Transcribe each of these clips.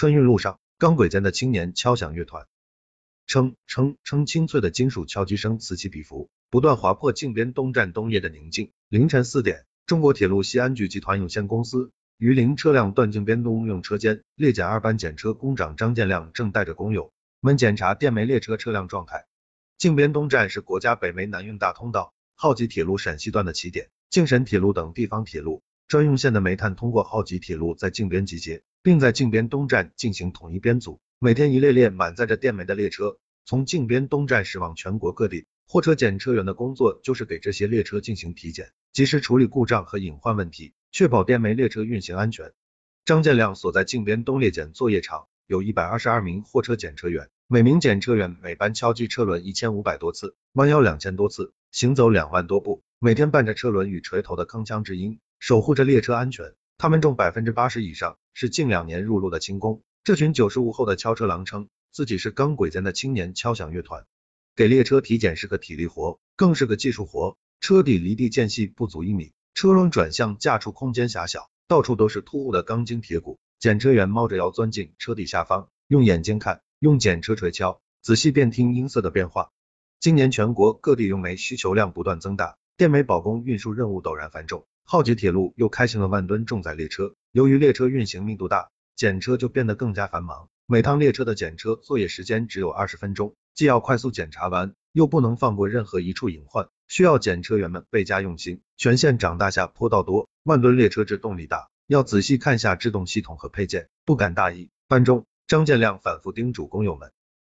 春运路上，钢轨间的青年敲响乐团，称称称清脆的金属敲击声此起彼伏，不断划破靖边东站冬夜的宁静。凌晨四点，中国铁路西安局集团有限公司榆林车辆段靖边东用车间，列检二班检车工长张建亮正带着工友们检查电煤列车车辆状态。靖边东站是国家北煤南运大通道浩吉铁路陕西段的起点，靖沈铁路等地方铁路专用线的煤炭通过浩吉铁路在靖边集结，并在靖边东站进行统一编组。每天一列列满载着电煤的列车从靖边东站驶往全国各地。货车检车员的工作就是给这些列车进行体检，及时处理故障和隐患问题，确保电煤列车运行安全。张建亮所在靖边东列检作业场有一百二十二名货车检车员，每名检车员每班敲击车轮一千五百多次，弯腰两千多次，行走两万多步，每天伴着车轮与锤头的铿锵之音，守护着列车安全。他们中百分之八十以上是近两年入路的轻工。这群九十五后的敲车郎称自己是钢轨间的青年敲响乐团。给列车体检是个体力活，更是个技术活。车底离地间隙不足一米，车轮转向架处空间狭小，到处都是突兀的钢筋铁骨。检车员猫着腰钻进车底下方，用眼睛看，用检车锤敲，仔细辨听音色的变化。今年全国各地用煤需求量不断增大，电煤保供运输任务陡然繁重。浩吉铁路又开行了万吨重载列车，由于列车运行密度大，检车就变得更加繁忙。每趟列车的检车作业时间只有二十分钟。既要快速检查完，又不能放过任何一处隐患，需要检车员们倍加用心。全线长大下坡道多，万吨列车制动力大，要仔细看下制动系统和配件，不敢大意。班中，张建亮反复叮嘱工友们。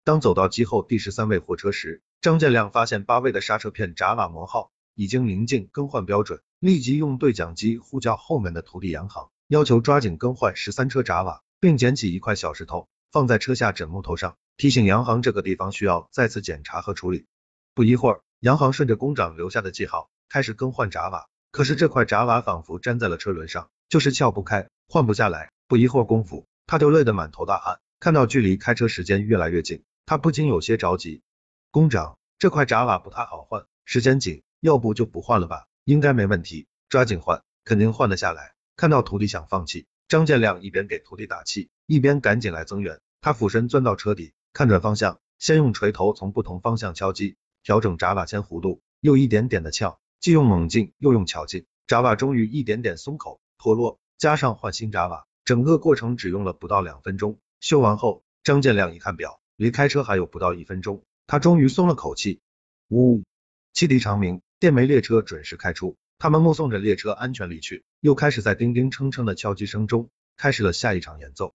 当走到机后第十三位货车时，张建亮发现八位的刹车片闸瓦磨耗，已经临近更换标准，立即用对讲机呼叫后面的徒弟杨航，要求抓紧更换十三车闸瓦，并捡起一块小石头放在车下枕木头上。提醒杨航这个地方需要再次检查和处理。不一会儿，杨航顺着工长留下的记号开始更换闸瓦，可是这块闸瓦仿佛粘在了车轮上，就是撬不开，换不下来。不一会儿功夫，他就累得满头大汗。看到距离开车时间越来越近，他不禁有些着急。工长，这块闸瓦不太好换，时间紧，要不就不换了吧？应该没问题，抓紧换，肯定换得下来。看到徒弟想放弃，张建亮一边给徒弟打气，一边赶紧来增援。他俯身钻到车底。看准方向，先用锤头从不同方向敲击，调整闸瓦铅弧度，又一点点的撬，既用猛劲又用巧劲，闸瓦终于一点点松口脱落，加上换新闸瓦，整个过程只用了不到两分钟。修完后，张建亮一看表，离开车还有不到一分钟，他终于松了口气。呜，汽笛长鸣，电煤列车准时开出，他们目送着列车安全离去，又开始在叮叮铛铛的敲击声中，开始了下一场演奏。